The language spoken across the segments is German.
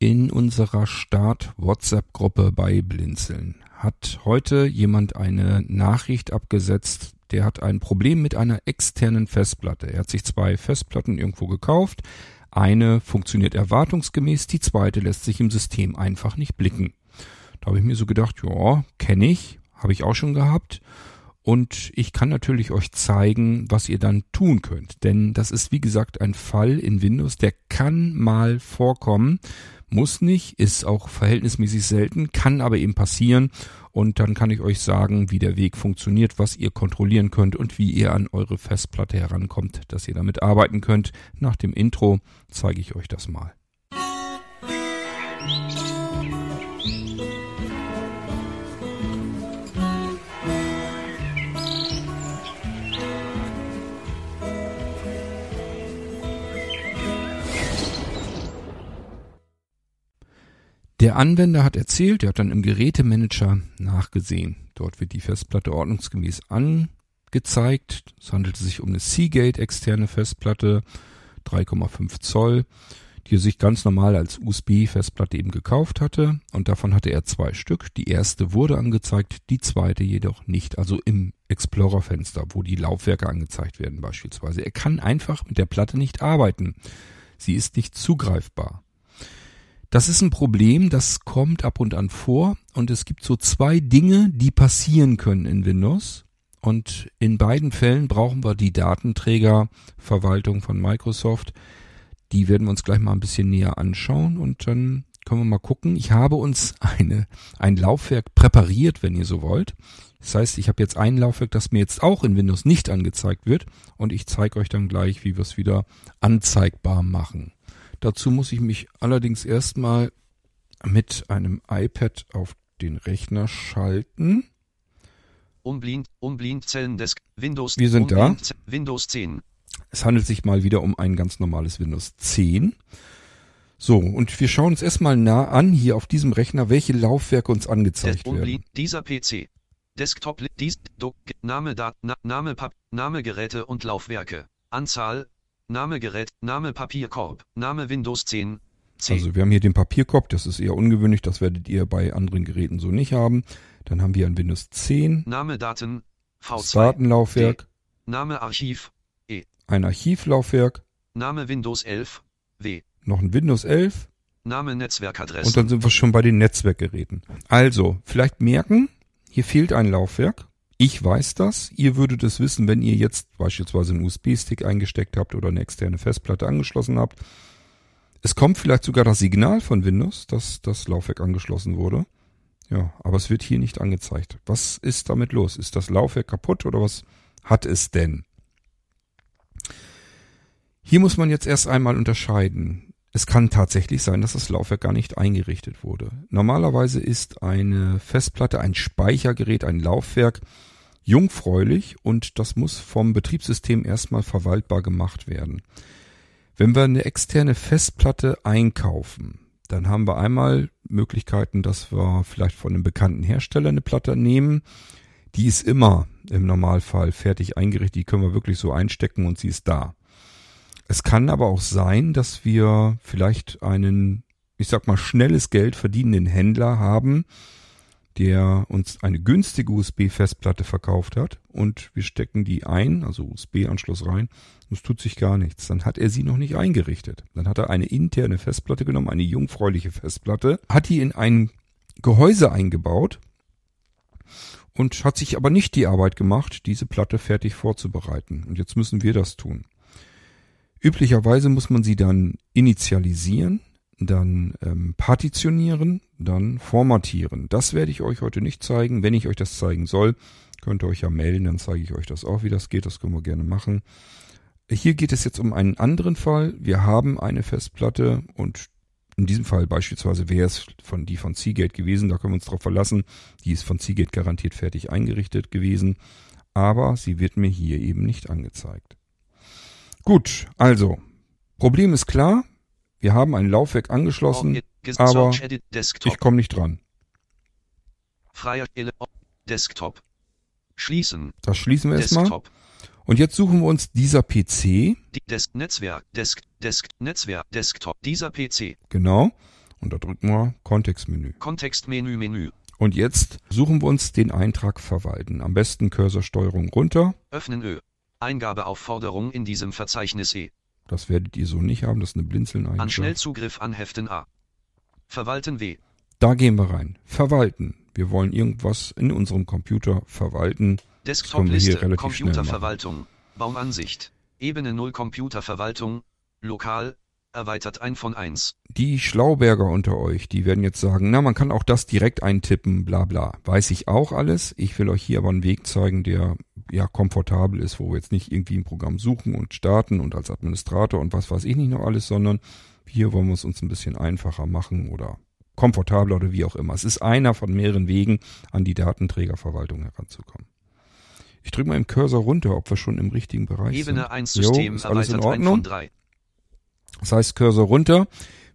In unserer Start-WhatsApp-Gruppe bei Blinzeln hat heute jemand eine Nachricht abgesetzt, der hat ein Problem mit einer externen Festplatte. Er hat sich zwei Festplatten irgendwo gekauft. Eine funktioniert erwartungsgemäß, die zweite lässt sich im System einfach nicht blicken. Da habe ich mir so gedacht, ja, kenne ich, habe ich auch schon gehabt. Und ich kann natürlich euch zeigen, was ihr dann tun könnt. Denn das ist wie gesagt ein Fall in Windows, der kann mal vorkommen. Muss nicht, ist auch verhältnismäßig selten, kann aber eben passieren. Und dann kann ich euch sagen, wie der Weg funktioniert, was ihr kontrollieren könnt und wie ihr an eure Festplatte herankommt, dass ihr damit arbeiten könnt. Nach dem Intro zeige ich euch das mal. Der Anwender hat erzählt, er hat dann im Gerätemanager nachgesehen. Dort wird die Festplatte ordnungsgemäß angezeigt. Es handelt sich um eine Seagate externe Festplatte, 3,5 Zoll, die er sich ganz normal als USB-Festplatte eben gekauft hatte. Und davon hatte er zwei Stück. Die erste wurde angezeigt, die zweite jedoch nicht. Also im Explorer-Fenster, wo die Laufwerke angezeigt werden beispielsweise. Er kann einfach mit der Platte nicht arbeiten. Sie ist nicht zugreifbar. Das ist ein Problem, das kommt ab und an vor und es gibt so zwei Dinge, die passieren können in Windows. Und in beiden Fällen brauchen wir die Datenträgerverwaltung von Microsoft. Die werden wir uns gleich mal ein bisschen näher anschauen und dann können wir mal gucken. Ich habe uns eine, ein Laufwerk präpariert, wenn ihr so wollt. Das heißt, ich habe jetzt ein Laufwerk, das mir jetzt auch in Windows nicht angezeigt wird und ich zeige euch dann gleich, wie wir es wieder anzeigbar machen. Dazu muss ich mich allerdings erstmal mit einem iPad auf den Rechner schalten. Unblind, Unblind Zellendesk, Windows. Wir sind da. Windows 10. Es handelt sich mal wieder um ein ganz normales Windows 10. So, und wir schauen uns erstmal nah an, hier auf diesem Rechner, welche Laufwerke uns angezeigt Des- werden. Dieser PC. Desktop, dies, Name, Dat, Na, Name, Pap, Name, Geräte und Laufwerke. Anzahl, Name, Gerät, Name, Papierkorb, Name, Windows 10. 10. Also wir haben hier den Papierkorb, das ist eher ungewöhnlich, das werdet ihr bei anderen Geräten so nicht haben. Dann haben wir ein Windows 10, Name, Daten, das V2. Datenlaufwerk, Name, Archiv, ein Archivlaufwerk, Name, Windows 11. W. noch ein Windows 11 Name, Netzwerkadresse. und dann sind wir schon bei den Netzwerkgeräten. Also, vielleicht merken, hier fehlt ein Laufwerk. Ich weiß das. Ihr würdet es wissen, wenn ihr jetzt beispielsweise einen USB-Stick eingesteckt habt oder eine externe Festplatte angeschlossen habt. Es kommt vielleicht sogar das Signal von Windows, dass das Laufwerk angeschlossen wurde. Ja, aber es wird hier nicht angezeigt. Was ist damit los? Ist das Laufwerk kaputt oder was hat es denn? Hier muss man jetzt erst einmal unterscheiden. Es kann tatsächlich sein, dass das Laufwerk gar nicht eingerichtet wurde. Normalerweise ist eine Festplatte, ein Speichergerät, ein Laufwerk jungfräulich und das muss vom Betriebssystem erstmal verwaltbar gemacht werden. Wenn wir eine externe Festplatte einkaufen, dann haben wir einmal Möglichkeiten, dass wir vielleicht von einem bekannten Hersteller eine Platte nehmen. Die ist immer im Normalfall fertig eingerichtet, die können wir wirklich so einstecken und sie ist da. Es kann aber auch sein, dass wir vielleicht einen, ich sag mal, schnelles Geld verdienenden Händler haben, der uns eine günstige USB-Festplatte verkauft hat und wir stecken die ein, also USB-Anschluss rein, und es tut sich gar nichts. Dann hat er sie noch nicht eingerichtet. Dann hat er eine interne Festplatte genommen, eine jungfräuliche Festplatte, hat die in ein Gehäuse eingebaut und hat sich aber nicht die Arbeit gemacht, diese Platte fertig vorzubereiten. Und jetzt müssen wir das tun. Üblicherweise muss man sie dann initialisieren, dann ähm, partitionieren, dann formatieren. Das werde ich euch heute nicht zeigen. Wenn ich euch das zeigen soll, könnt ihr euch ja melden, dann zeige ich euch das auch, wie das geht. Das können wir gerne machen. Hier geht es jetzt um einen anderen Fall. Wir haben eine Festplatte und in diesem Fall beispielsweise wäre es von die von Seagate gewesen, da können wir uns drauf verlassen. Die ist von Seagate garantiert fertig eingerichtet gewesen, aber sie wird mir hier eben nicht angezeigt. Gut, also Problem ist klar. Wir haben ein Laufwerk angeschlossen, Ges- aber ich komme nicht dran. Freier Desktop. Schließen. Das schließen wir erstmal. Desktop. Und jetzt suchen wir uns dieser PC, Desk Netzwerk. Desk. Desk. Netzwerk. Desktop. Dieser PC. genau. Und da drücken wir Kontextmenü. Kontextmenü Menü. Und jetzt suchen wir uns den Eintrag verwalten. Am besten Cursorsteuerung runter. Öffnen Ö. Eingabeaufforderung in diesem Verzeichnis E. Das werdet ihr so nicht haben, das ist eine blinzeln An. Schnellzugriff anheften A. Verwalten W. Da gehen wir rein. Verwalten. Wir wollen irgendwas in unserem Computer verwalten. Desktop-Liste, Computerverwaltung, Baumansicht, Ebene 0 Computerverwaltung, Lokal, erweitert ein von 1. Die Schlauberger unter euch, die werden jetzt sagen, na, man kann auch das direkt eintippen, bla bla. Weiß ich auch alles. Ich will euch hier aber einen Weg zeigen, der ja komfortabel ist, wo wir jetzt nicht irgendwie ein Programm suchen und starten und als Administrator und was weiß ich nicht noch alles, sondern hier wollen wir es uns ein bisschen einfacher machen oder komfortabler oder wie auch immer. Es ist einer von mehreren Wegen, an die Datenträgerverwaltung heranzukommen. Ich drücke mal im Cursor runter, ob wir schon im richtigen Bereich Ebene sind. 1 Jo, System ist alles in Ordnung. von 3. Das heißt Cursor runter.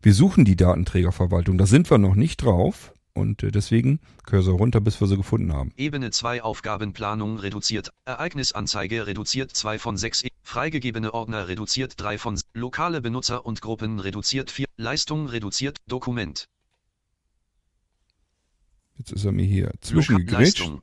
Wir suchen die Datenträgerverwaltung. Da sind wir noch nicht drauf. Und äh, deswegen Cursor runter, bis wir sie gefunden haben. Ebene 2 Aufgabenplanung reduziert, Ereignisanzeige reduziert 2 von 6, freigegebene Ordner reduziert 3 von, s- lokale Benutzer und Gruppen reduziert 4, Leistung reduziert, Dokument, Jetzt ist er mir hier. Leistung,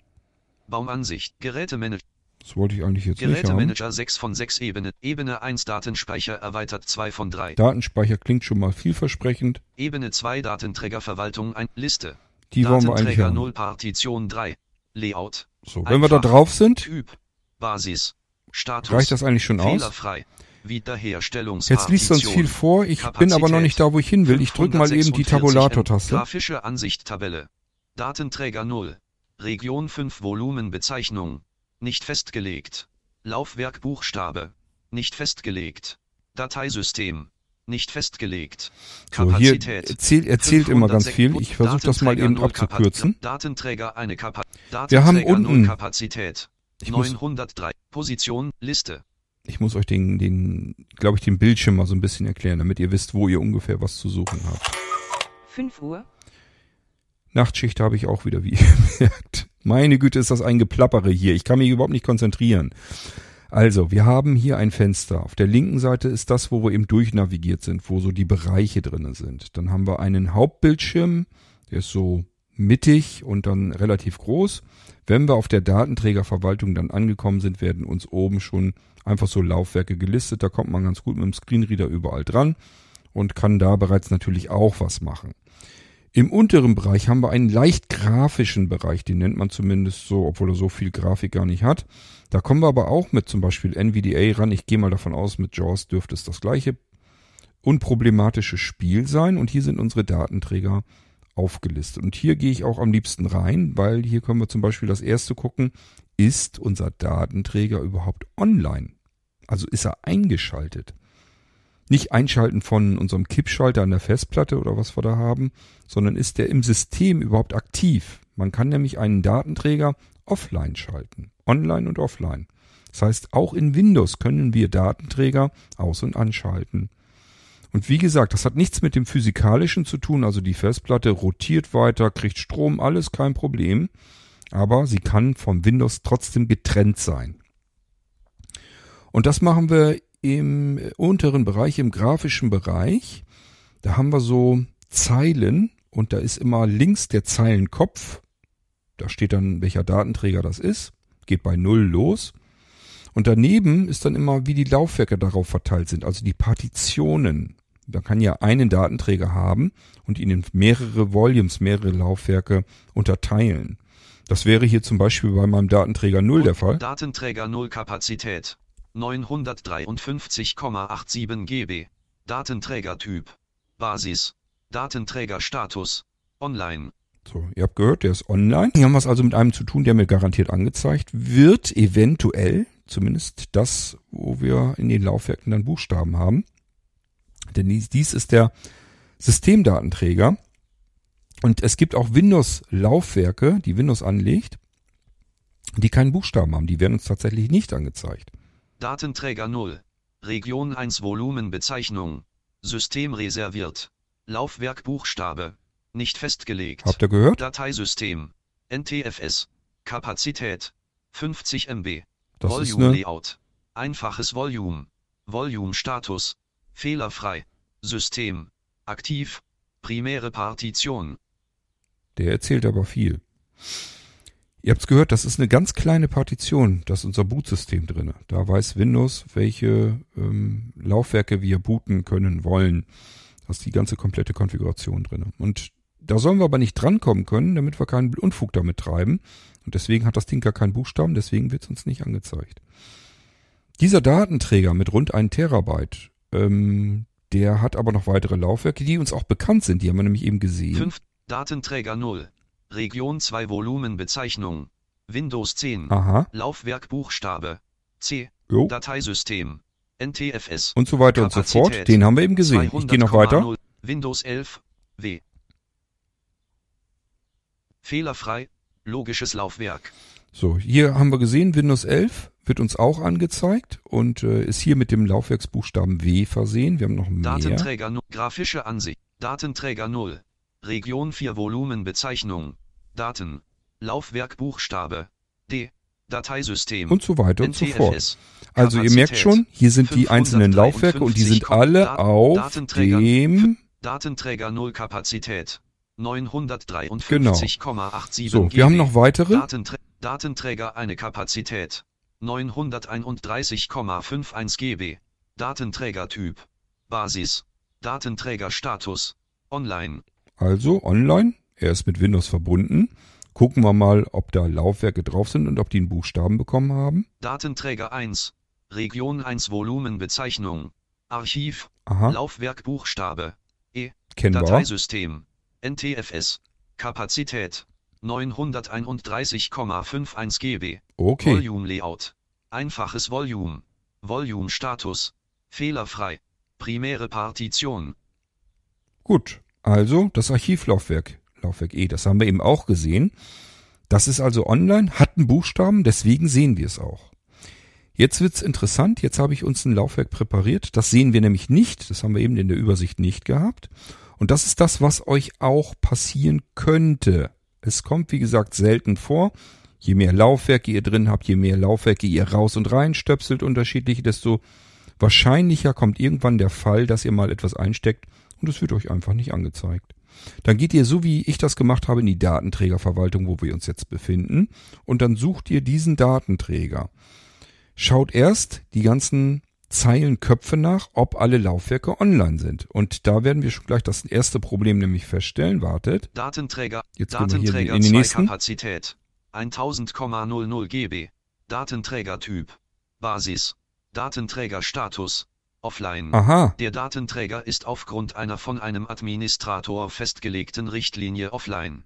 Baumansicht, Gerätemanager, Das wollte ich eigentlich jetzt nicht haben. Gerätemanager 6 von 6 Ebene, Ebene 1 Datenspeicher erweitert 2 von 3, Datenspeicher klingt schon mal vielversprechend. Ebene 2 Datenträgerverwaltung 1, Liste, Die wollen wir eigentlich Datenträger haben. 0 Partition 3, Layout, So, wenn wir da Einfach. drauf sind, Typ, Basis, Status, reicht das eigentlich schon aus. Fehlerfrei. Jetzt liest uns viel vor. Ich bin aber noch nicht da, wo ich hin will. Ich drücke mal eben die 546 Tabulator-Taste. Grafische Ansicht Tabelle. Datenträger 0. Region 5 Volumenbezeichnung. Nicht festgelegt. Laufwerk Buchstabe. Nicht festgelegt. Dateisystem. Nicht festgelegt. So, hier Kapazität. erzählt, erzählt immer ganz 506 viel. Ich versuche das mal Datenträger eben 0 Kapa- abzukürzen. Datenträger eine Kapa Wir haben Datenträger 0 unten- Kapazität. Ich muss, 903. Position, Liste. ich muss euch den, den, glaube ich, den Bildschirm mal so ein bisschen erklären, damit ihr wisst, wo ihr ungefähr was zu suchen habt. 5 Uhr, Nachtschicht habe ich auch wieder, wie ihr merkt. Meine Güte, ist das ein Geplappere hier. Ich kann mich überhaupt nicht konzentrieren. Also, wir haben hier ein Fenster. Auf der linken Seite ist das, wo wir eben durchnavigiert sind, wo so die Bereiche drinnen sind. Dann haben wir einen Hauptbildschirm, der ist so mittig und dann relativ groß. Wenn wir auf der Datenträgerverwaltung dann angekommen sind, werden uns oben schon einfach so Laufwerke gelistet. Da kommt man ganz gut mit dem Screenreader überall dran und kann da bereits natürlich auch was machen. Im unteren Bereich haben wir einen leicht grafischen Bereich, den nennt man zumindest so, obwohl er so viel Grafik gar nicht hat. Da kommen wir aber auch mit zum Beispiel NVDA ran. Ich gehe mal davon aus, mit JAWS dürfte es das gleiche unproblematische Spiel sein. Und hier sind unsere Datenträger aufgelistet. Und hier gehe ich auch am liebsten rein, weil hier können wir zum Beispiel das erste gucken, ist unser Datenträger überhaupt online? Also ist er eingeschaltet? Nicht einschalten von unserem Kippschalter an der Festplatte oder was wir da haben, sondern ist der im System überhaupt aktiv? Man kann nämlich einen Datenträger offline schalten, online und offline. Das heißt, auch in Windows können wir Datenträger aus- und anschalten. Und wie gesagt, das hat nichts mit dem physikalischen zu tun, also die Festplatte rotiert weiter, kriegt Strom, alles kein Problem, aber sie kann vom Windows trotzdem getrennt sein. Und das machen wir im unteren Bereich, im grafischen Bereich. Da haben wir so Zeilen und da ist immer links der Zeilenkopf. Da steht dann, welcher Datenträger das ist. Geht bei Null los. Und daneben ist dann immer, wie die Laufwerke darauf verteilt sind, also die Partitionen. Man kann ja einen Datenträger haben und ihn in mehrere Volumes, mehrere Laufwerke unterteilen. Das wäre hier zum Beispiel bei meinem Datenträger 0 der Fall. Datenträger 0 Kapazität. 953,87 GB. Datenträgertyp. Basis. Datenträgerstatus. Online. So, ihr habt gehört, der ist online. Hier haben wir es also mit einem zu tun, der mir garantiert angezeigt wird, eventuell, zumindest das, wo wir in den Laufwerken dann Buchstaben haben. Denn dies, dies ist der Systemdatenträger. Und es gibt auch Windows-Laufwerke, die Windows anlegt, die keinen Buchstaben haben. Die werden uns tatsächlich nicht angezeigt. Datenträger 0. Region 1 Volumenbezeichnung. System reserviert. Laufwerk Buchstabe. Nicht festgelegt. Habt ihr gehört? Dateisystem. NTFS. Kapazität. 50 MB. Das Volume Layout. Einfaches Volume. Volume Status. Fehlerfrei. System. Aktiv. Primäre Partition. Der erzählt aber viel. Ihr habt's gehört, das ist eine ganz kleine Partition, das ist unser Bootsystem drinne. Da weiß Windows, welche ähm, Laufwerke wir booten können wollen. Da ist die ganze komplette Konfiguration drinne. Und da sollen wir aber nicht drankommen können, damit wir keinen Unfug damit treiben. Und deswegen hat das Ding gar keinen Buchstaben, deswegen wird's uns nicht angezeigt. Dieser Datenträger mit rund 1 Terabyte, ähm, der hat aber noch weitere Laufwerke, die uns auch bekannt sind. Die haben wir nämlich eben gesehen. 5. Datenträger 0. Region 2 Volumenbezeichnung. Windows 10. Aha. Laufwerk Buchstabe. C. Jo. Dateisystem. NTFS. Und so weiter und so fort. Kapazität. Den haben wir eben gesehen. Ich gehe noch weiter. 200,0. Windows 11. W. Fehlerfrei. Logisches Laufwerk. So, hier haben wir gesehen, Windows 11 wird uns auch angezeigt und äh, ist hier mit dem Laufwerksbuchstaben W versehen. Wir haben noch mehr. Datenträger 0. Grafische Ansicht. Datenträger 0. Region 4 Volumenbezeichnung. Daten. Laufwerk Buchstabe. D. Dateisystem. und so weiter und so fort. Also ihr merkt schon, hier sind die einzelnen Laufwerke und die sind alle auf Datenträger- dem... Datenträger 0 Kapazität. 953,87 Genau. So, GB. wir haben noch weitere. Datenträ Datenträger eine Kapazität. 931,51 GB. Datenträgertyp. Basis. Datenträgerstatus. Online. Also online, er ist mit Windows verbunden. Gucken wir mal, ob da Laufwerke drauf sind und ob die einen Buchstaben bekommen haben. Datenträger 1. Region 1 Volumenbezeichnung. Archiv. Aha, Laufwerk Buchstabe. E. kennen wir. Dateisystem. NTFS. Kapazität. 931,51 GB. Okay, Volume Layout. Einfaches Volume. Volume Status. Fehlerfrei. Primäre Partition. gut. Also das Archivlaufwerk, Laufwerk E, das haben wir eben auch gesehen. Das ist also online, hat einen Buchstaben, deswegen sehen wir es auch. Jetzt wird's interessant, jetzt habe ich uns ein Laufwerk präpariert. Das sehen wir nämlich nicht, das haben wir eben in der Übersicht nicht gehabt. Und das ist das, was euch auch passieren könnte. Es kommt, wie gesagt, selten vor. Je mehr Laufwerke ihr drin habt, je mehr Laufwerke ihr raus und rein stöpselt unterschiedlich, desto wahrscheinlicher kommt irgendwann der Fall, dass ihr mal etwas einsteckt und es wird euch einfach nicht angezeigt. Dann geht ihr so wie ich das gemacht habe in die Datenträgerverwaltung, wo wir uns jetzt befinden und dann sucht ihr diesen Datenträger. Schaut erst die ganzen Zeilenköpfe nach, ob alle Laufwerke online sind. Und da werden wir schon gleich das erste Problem nämlich feststellen. Wartet. Datenträger. Jetzt gehen wir hier Datenträger in den 2 nächsten. Kapazität. 1000,00 GB. Datenträgertyp. Basis. Datenträgerstatus. Offline. Aha, Der Datenträger ist aufgrund einer von einem Administrator festgelegten Richtlinie offline.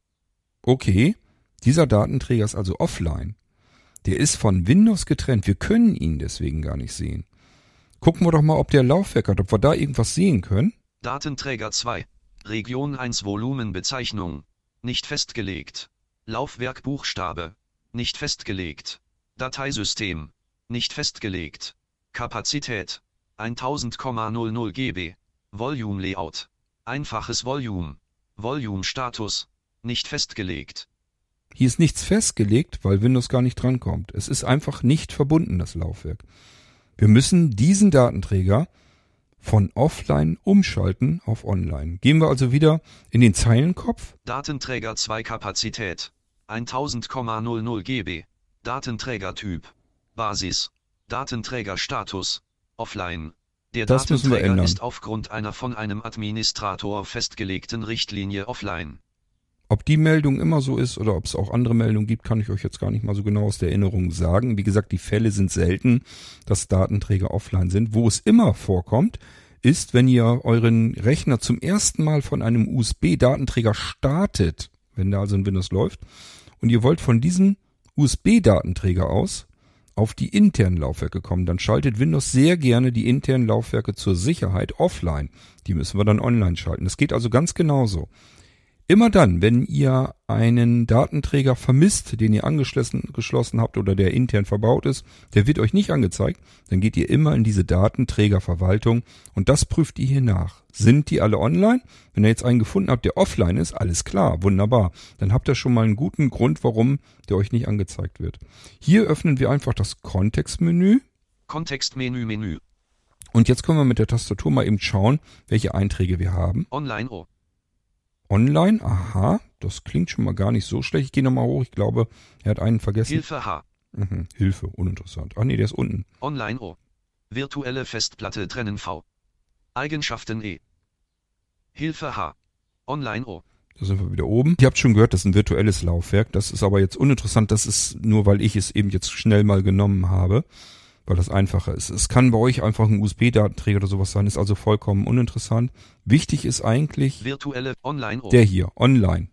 okay. Dieser Datenträger ist also offline. Der ist von Windows getrennt. Wir können ihn deswegen gar nicht sehen. Gucken wir doch mal, ob der Laufwerk hat, ob wir da irgendwas sehen können. Datenträger 2. Region 1 Volumenbezeichnung. Nicht festgelegt. Laufwerk Buchstabe. Nicht festgelegt. Dateisystem. Nicht festgelegt. Kapazität. 1000,00 GB. Volume Layout. Einfaches Volume. Volume Status. Nicht festgelegt. Hier ist nichts festgelegt, weil Windows gar nicht drankommt. Es ist einfach nicht verbunden, das Laufwerk. Wir müssen diesen Datenträger von offline umschalten auf online. Gehen wir also wieder in den Zeilenkopf. Datenträger 2 Kapazität. 1000,00 GB. Datenträgertyp. Basis. Datenträgerstatus. Offline. Der Das müssen wir Datenträger ist aufgrund einer von einem Administrator festgelegten Richtlinie offline. Ob die Meldung immer so ist oder ob es auch andere Meldungen gibt, kann ich euch jetzt gar nicht mal so genau aus der Erinnerung sagen. Wie gesagt, die Fälle sind selten, dass Datenträger offline sind. Wo es immer vorkommt, ist, wenn ihr euren Rechner zum ersten Mal von einem USB-Datenträger startet, wenn da also ein Windows läuft, und ihr wollt von diesem USB-Datenträger aus auf die internen Laufwerke kommen, dann schaltet Windows sehr gerne die internen Laufwerke zur Sicherheit offline. Die müssen wir dann online schalten. Das geht also ganz genauso. Immer dann, wenn ihr einen Datenträger vermisst, den ihr angeschlossen geschlossen habt oder der intern verbaut ist, der wird euch nicht angezeigt, dann geht ihr immer in diese Datenträgerverwaltung und das prüft ihr hier nach. Sind die alle online? Wenn ihr jetzt einen gefunden habt, der offline ist, alles klar, wunderbar. Dann habt ihr schon mal einen guten Grund, warum der euch nicht angezeigt wird. Hier öffnen wir einfach das Kontextmenü Kontextmenü Menü. und jetzt können wir mit der Tastatur mal eben schauen, welche Einträge wir haben. Online O. Online, aha, das klingt schon mal gar nicht so schlecht. Ich gehe nochmal hoch, ich glaube, er hat einen vergessen. Hilfe H. Mhm. Hilfe, uninteressant. Ach nee, der ist unten. Online O. Virtuelle Festplatte trennen V. Eigenschaften E. Hilfe H. Online O. Da sind wir wieder oben. Ihr habt schon gehört, das ist ein virtuelles Laufwerk. Das ist aber jetzt uninteressant. Das ist nur, weil ich es eben jetzt schnell mal genommen habe, weil das einfacher ist. Es kann bei euch einfach ein USB-Datenträger oder sowas sein, ist also vollkommen uninteressant. Wichtig ist eigentlich Virtuelle Online der hier, online.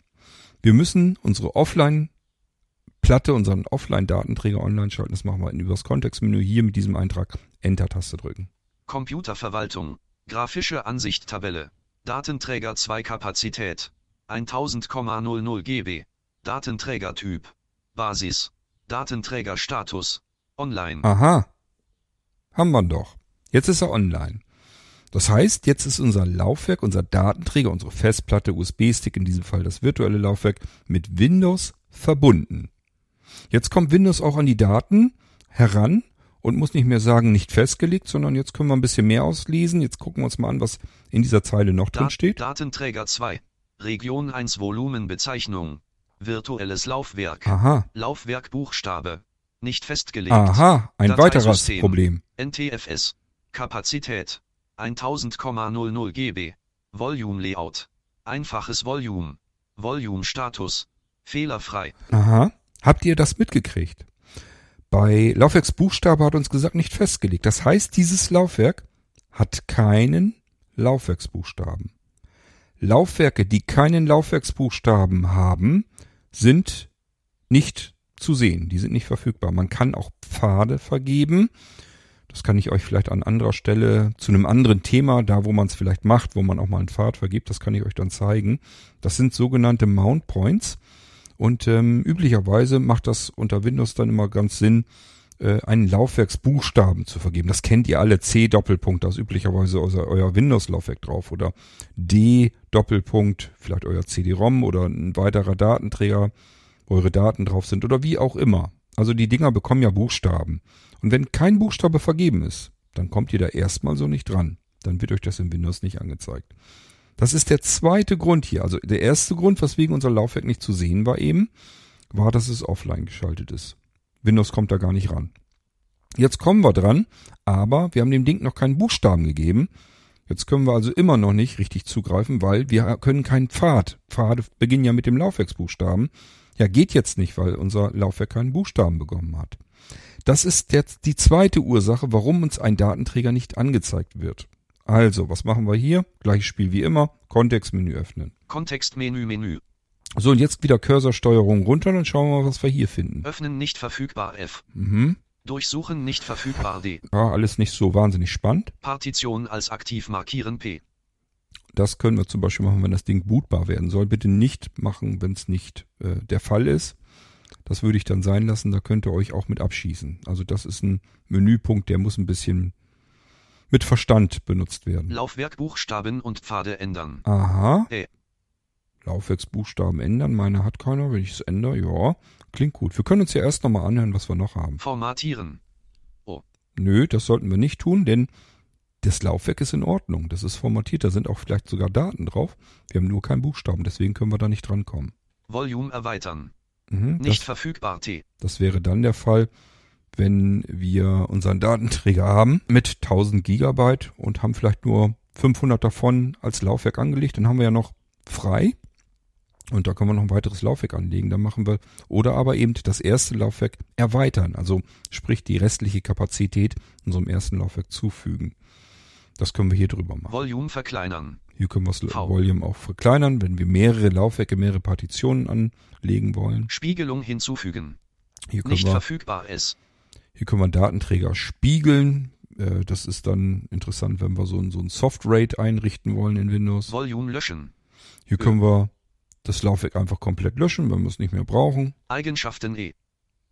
Wir müssen unsere Offline-Platte, unseren Offline-Datenträger online schalten. Das machen wir über das Kontextmenü hier mit diesem Eintrag Enter-Taste drücken. Computerverwaltung. Grafische Ansicht Tabelle. Datenträger 2 Kapazität. 1000,00 GB. Datenträgertyp. Basis. Datenträgerstatus. Online. Aha. Haben wir doch. Jetzt ist er online. Das heißt, jetzt ist unser Laufwerk, unser Datenträger, unsere Festplatte, USB-Stick, in diesem Fall das virtuelle Laufwerk, mit Windows verbunden. Jetzt kommt Windows auch an die Daten heran und muss nicht mehr sagen, nicht festgelegt, sondern jetzt können wir ein bisschen mehr auslesen. Jetzt gucken wir uns mal an, was in dieser Zeile noch drin steht. Datenträger 2. Region 1 Volumenbezeichnung. Virtuelles Laufwerk. Aha, Laufwerk Buchstabe. Nicht festgelegt. aha, ein weiteres. Problem. NTFS. Kapazität. 1000,00 GB. Volume Layout. Einfaches Volume. Volume Status. Fehlerfrei. Aha. Habt ihr das mitgekriegt? Bei Laufwerksbuchstabe hat uns gesagt, nicht festgelegt. Das heißt, dieses Laufwerk hat keinen Laufwerksbuchstaben. Laufwerke, die keinen Laufwerksbuchstaben haben, sind nicht zu sehen. Die sind nicht verfügbar. Man kann auch Pfade vergeben. Das kann ich euch vielleicht an anderer Stelle zu einem anderen Thema, da wo man es vielleicht macht, wo man auch mal einen Pfad vergibt, das kann ich euch dann zeigen. Das sind sogenannte Mount Points. Und ähm, üblicherweise macht das unter Windows dann immer ganz Sinn, äh, einen Laufwerksbuchstaben zu vergeben. Das kennt ihr alle. C Doppelpunkt, da ist üblicherweise euer, euer Windows-Laufwerk drauf. Oder D Doppelpunkt, vielleicht euer CD-ROM oder ein weiterer Datenträger, eure Daten drauf sind oder wie auch immer. Also die Dinger bekommen ja Buchstaben. Und wenn kein Buchstabe vergeben ist, dann kommt ihr da erstmal so nicht dran. Dann wird euch das in Windows nicht angezeigt. Das ist der zweite Grund hier. Also der erste Grund, weswegen unser Laufwerk nicht zu sehen war eben, war, dass es offline geschaltet ist. Windows kommt da gar nicht ran. Jetzt kommen wir dran, aber wir haben dem Ding noch keinen Buchstaben gegeben. Jetzt können wir also immer noch nicht richtig zugreifen, weil wir können keinen Pfad. Pfade beginnen ja mit dem Laufwerksbuchstaben. Ja, geht jetzt nicht, weil unser Laufwerk keinen Buchstaben bekommen hat. Das ist jetzt die zweite Ursache, warum uns ein Datenträger nicht angezeigt wird. Also, was machen wir hier? Gleiches Spiel wie immer. Kontextmenü öffnen. Kontextmenü Menü. So, und jetzt wieder Cursorsteuerung runter, dann schauen wir mal, was wir hier finden. Öffnen nicht verfügbar F. Mhm. Durchsuchen nicht verfügbar D. Ja, alles nicht so wahnsinnig spannend. Partition als aktiv markieren P. Das können wir zum Beispiel machen, wenn das Ding bootbar werden soll. Bitte nicht machen, wenn es nicht äh, der Fall ist. Das würde ich dann sein lassen. Da könnt ihr euch auch mit abschießen. Also das ist ein Menüpunkt, der muss ein bisschen mit Verstand benutzt werden. Laufwerk Buchstaben und Pfade ändern. Aha. Äh. Laufwerksbuchstaben ändern. Meine hat keiner. Wenn ich es ändere, ja, klingt gut. Wir können uns ja erst nochmal anhören, was wir noch haben. Formatieren. Nö, das sollten wir nicht tun, denn das Laufwerk ist in Ordnung. Das ist formatiert. Da sind auch vielleicht sogar Daten drauf. Wir haben nur keinen Buchstaben, deswegen können wir da nicht drankommen. Volume erweitern. Mhm, Nicht das, verfügbar T. das wäre dann der Fall, wenn wir unseren Datenträger haben mit 1000 Gigabyte und haben vielleicht nur 500 davon als Laufwerk angelegt. Dann haben wir ja noch frei. Und da können wir noch ein weiteres Laufwerk anlegen. Dann machen wir, oder aber eben das erste Laufwerk erweitern. Also sprich die restliche Kapazität unserem ersten Laufwerk zufügen. Das können wir hier drüber machen. Volume verkleinern. Hier können wir das V. Volume auch verkleinern, wenn wir mehrere Laufwerke, mehrere Partitionen anlegen wollen. Spiegelung hinzufügen. Hier können Nicht wir, verfügbar S. hier können wir Datenträger spiegeln. Äh, Das ist dann interessant, wenn wir so ein, so ein Soft-Rate einrichten wollen in Windows. Volume löschen. Hier können wir das Laufwerk einfach komplett löschen, wenn wir es nicht mehr brauchen. Eigenschaften E.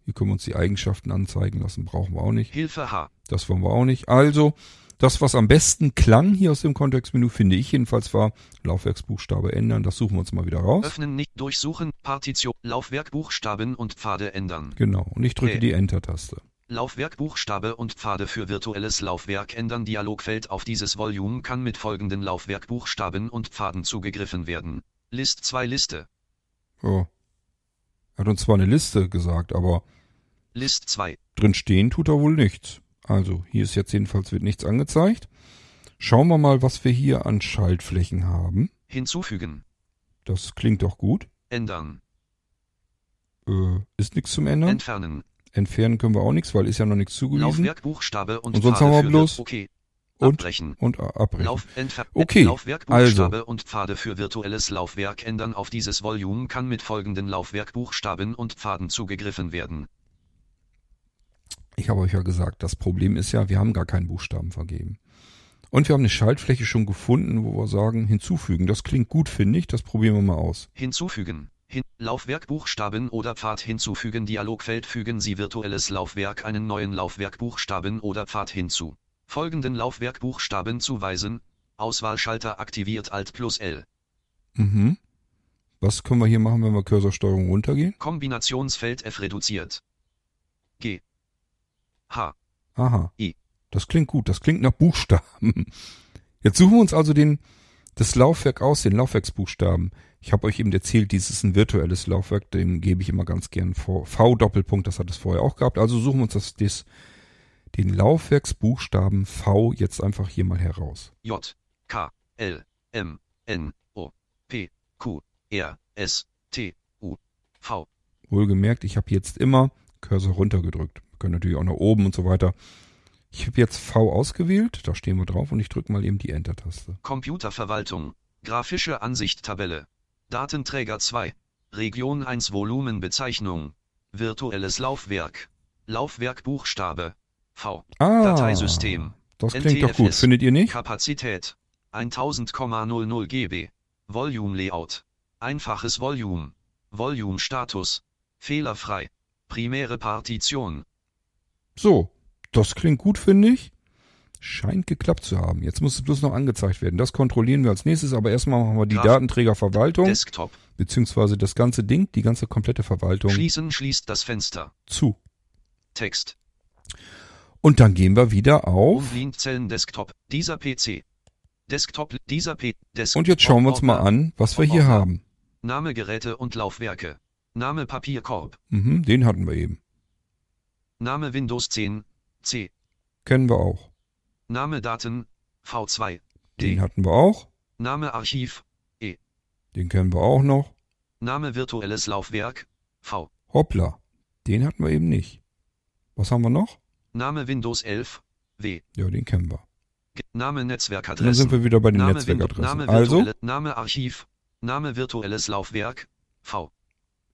Hier können wir uns die Eigenschaften anzeigen lassen, brauchen wir auch nicht. Hilfe H. Das wollen wir auch nicht. Also, das, was am besten klang hier aus dem Kontextmenü, finde ich jedenfalls, war Laufwerksbuchstabe ändern. Das suchen wir uns mal wieder raus. Öffnen nicht durchsuchen. Partition. Laufwerk Buchstaben und Pfade ändern. Genau. Und ich drücke Okay. die Enter-Taste. Laufwerk Buchstabe und Pfade für virtuelles Laufwerk ändern. Dialogfeld auf dieses Volume kann mit folgenden Laufwerk Buchstaben und Pfaden zugegriffen werden. List 2 Liste. Ja. Er hat uns zwar eine Liste gesagt, aber List 2. drin stehen tut er wohl nichts. Also, hier ist jetzt jedenfalls wird nichts angezeigt. Schauen wir mal, was wir hier an Schaltflächen haben. Hinzufügen. Das klingt doch gut. Ändern. Äh, ist nichts zum Ändern. Entfernen. Entfernen können wir auch nichts, weil ist ja noch nichts zugewiesen. Laufwerk Buchstabe und, Und sonst Pfade haben wir für bloß- Okay. Und- Abbrechen. Und äh, abbrechen. Lauf, Okay, Laufwerk also. Buchstabe und Pfade für virtuelles Laufwerk ändern auf dieses Volumen kann mit folgenden Laufwerk Buchstaben und Pfaden zugegriffen werden. Ich habe euch ja gesagt, das Problem ist ja, wir haben gar keinen Buchstaben vergeben. Und wir haben eine Schaltfläche schon gefunden, wo wir sagen, hinzufügen. Das klingt gut, finde ich. Das probieren wir mal aus. Hinzufügen. Hin Laufwerk Buchstaben oder Pfad hinzufügen Dialogfeld fügen Sie virtuelles Laufwerk einen neuen Laufwerk Buchstaben oder Pfad hinzu. Folgenden Laufwerk Buchstaben zuweisen. Auswahlschalter aktiviert Alt plus L. Mhm. Was können wir hier machen, wenn wir Cursorsteuerung runtergehen? Kombinationsfeld F reduziert. G. H. Aha. I. Das klingt gut. Das klingt nach Buchstaben. Jetzt suchen wir uns also den, das Laufwerk aus, den Laufwerksbuchstaben. Ich habe euch eben erzählt, dies ist ein virtuelles Laufwerk, dem gebe ich immer ganz gern vor. V Doppelpunkt, das hat es vorher auch gehabt. Also suchen wir uns das, das, den Laufwerksbuchstaben V jetzt einfach hier mal heraus. J, K, L, M, N, O, P, Q, R, S, T, U, V. Wohlgemerkt, ich habe jetzt immer Cursor runtergedrückt. Können natürlich auch nach oben und so weiter. Ich habe jetzt V ausgewählt, da stehen wir drauf und ich drücke mal eben die Enter-Taste. Computerverwaltung. Grafische Ansicht Tabelle. Datenträger 2. Region 1 Volumenbezeichnung. Virtuelles Laufwerk. Laufwerk Buchstabe. V. Ah, Dateisystem. das klingt doch gut, NTFS. findet ihr nicht? Kapazität. 1000,00 GB. Volume Layout. Einfaches Volume. Volume Status. Fehlerfrei. Primäre Partition. So, das klingt gut, finde ich. Scheint geklappt zu haben. Jetzt muss es bloß noch angezeigt werden. Das kontrollieren wir als nächstes, aber erstmal machen wir die Graf- Datenträgerverwaltung, Desktop. beziehungsweise das ganze Ding, die ganze komplette Verwaltung Schließen schließt das Fenster. zu. Text. Und dann gehen wir wieder auf. Umlin-Zellen Desktop. Dieser PC. Desktop. Dieser P. Desk Und jetzt schauen wir uns mal an, was wir hier haben. Name Geräte und Laufwerke. Name Papierkorb. Mhm, den hatten wir eben. Name Windows 10. C. Kennen wir auch. Name Daten. V2. Den D. hatten wir auch. Name Archiv. Den kennen wir auch noch. Name virtuelles Laufwerk. V. Hoppla. Den hatten wir eben nicht. Was haben wir noch? Name Windows 11. W. Ja, den kennen wir. Name Und dann sind wir wieder bei den Name, Netzwerkadressen. Name, Also, Name Archiv. Name virtuelles Laufwerk. V.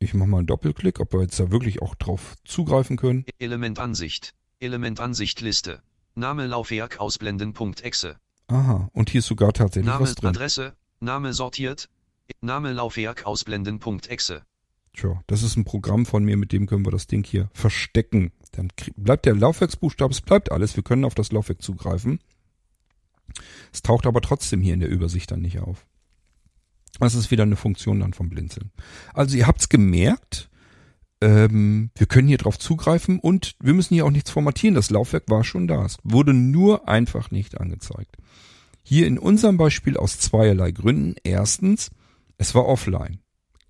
ich mache mal einen Doppelklick, ob wir jetzt da wirklich auch drauf zugreifen können. Elementansicht. Elementansicht Liste. Name Laufwerk ausblenden. Punkt Exe. Aha, und hier ist sogar tatsächlich Name was drin. Adresse. Name sortiert. Name Laufwerk ausblenden. Punkt Exe. Tja, das ist ein Programm von mir, mit dem können wir das Ding hier verstecken. Dann bleibt der Laufwerksbuchstabe, es bleibt alles. Wir können auf das Laufwerk zugreifen. Es taucht aber trotzdem hier in der Übersicht dann nicht auf. Das ist wieder eine Funktion dann vom Blinzeln. Also ihr habt's gemerkt, ähm, wir können hier drauf zugreifen und wir müssen hier auch nichts formatieren. Das Laufwerk war schon da. Es wurde nur einfach nicht angezeigt. Hier in unserem Beispiel aus zweierlei Gründen. Erstens, es war offline.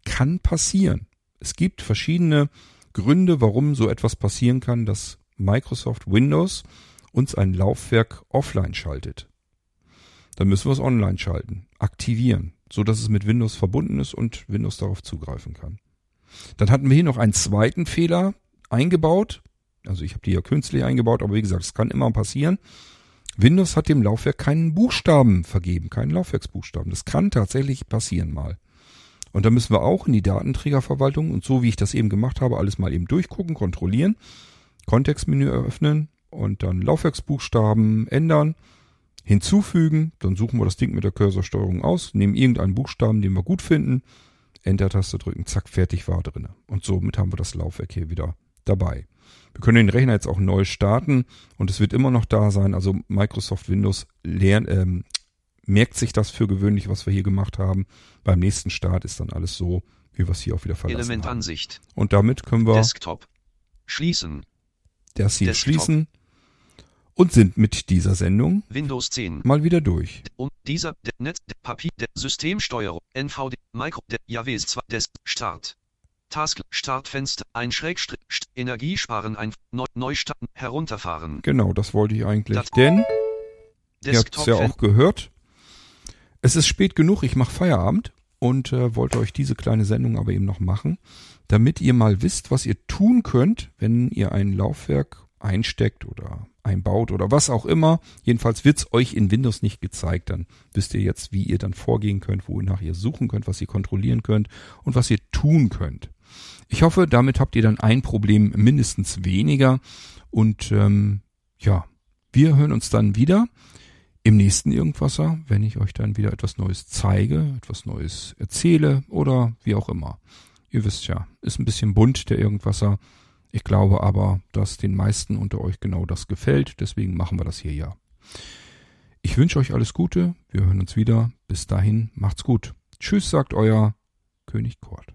Kann passieren. Es gibt verschiedene Gründe, warum so etwas passieren kann, dass Microsoft Windows uns ein Laufwerk offline schaltet. Dann müssen wir es online schalten, aktivieren, so dass es mit Windows verbunden ist und Windows darauf zugreifen kann. Dann hatten wir hier noch einen zweiten Fehler eingebaut. Also ich habe die ja künstlich eingebaut, aber wie gesagt, es kann immer passieren. Windows hat dem Laufwerk keinen Buchstaben vergeben, keinen Laufwerksbuchstaben. Das kann tatsächlich passieren mal. Und da müssen wir auch in die Datenträgerverwaltung und so wie ich das eben gemacht habe, alles mal eben durchgucken, kontrollieren, Kontextmenü eröffnen und dann Laufwerksbuchstaben ändern, hinzufügen, dann suchen wir das Ding mit der Cursorsteuerung aus, nehmen irgendeinen Buchstaben, den wir gut finden, Enter-Taste drücken, zack, fertig war drinne. Und somit haben wir das Laufwerk hier wieder dabei. Wir können den Rechner jetzt auch neu starten und es wird immer noch da sein. Also Microsoft Windows lernt, ähm, merkt sich das für gewöhnlich, was wir hier gemacht haben. Beim nächsten Start ist dann alles so, wie wir es hier auch wieder verlassen haben. Elementansicht. Und damit können wir Desktop. Schließen. das hier Desktop. schließen. Und sind mit dieser Sendung Windows 10. mal wieder durch. Um dieser de, Netz de, Papier de, Systemsteuerung NVD Micro de, Javis 2 des Start. Task Startfenster ein Schrägstrich St- Energiesparen ein neu, Neustart herunterfahren. Genau, das wollte ich eigentlich. Das- Denn, ihr habt es ja auch gehört, es ist spät genug, ich mache Feierabend und äh, wollte euch diese kleine Sendung aber eben noch machen, damit ihr mal wisst, was ihr tun könnt, wenn ihr ein Laufwerk einsteckt oder einbaut oder was auch immer. Jedenfalls wird's euch in Windows nicht gezeigt. Dann wisst ihr jetzt, wie ihr dann vorgehen könnt, wonach ihr suchen könnt, was ihr kontrollieren könnt und was ihr tun könnt. Ich hoffe, damit habt ihr dann ein Problem mindestens weniger. Und ähm, ja, wir hören uns dann wieder im nächsten Irgendwasser, wenn ich euch dann wieder etwas Neues zeige, etwas Neues erzähle oder wie auch immer. Ihr wisst ja, ist ein bisschen bunt der Irgendwasser. Ich glaube aber, dass den meisten unter euch genau das gefällt. Deswegen machen wir das hier ja. Ich wünsche euch alles Gute. Wir hören uns wieder. Bis dahin, macht's gut. Tschüss, sagt euer König Kurt.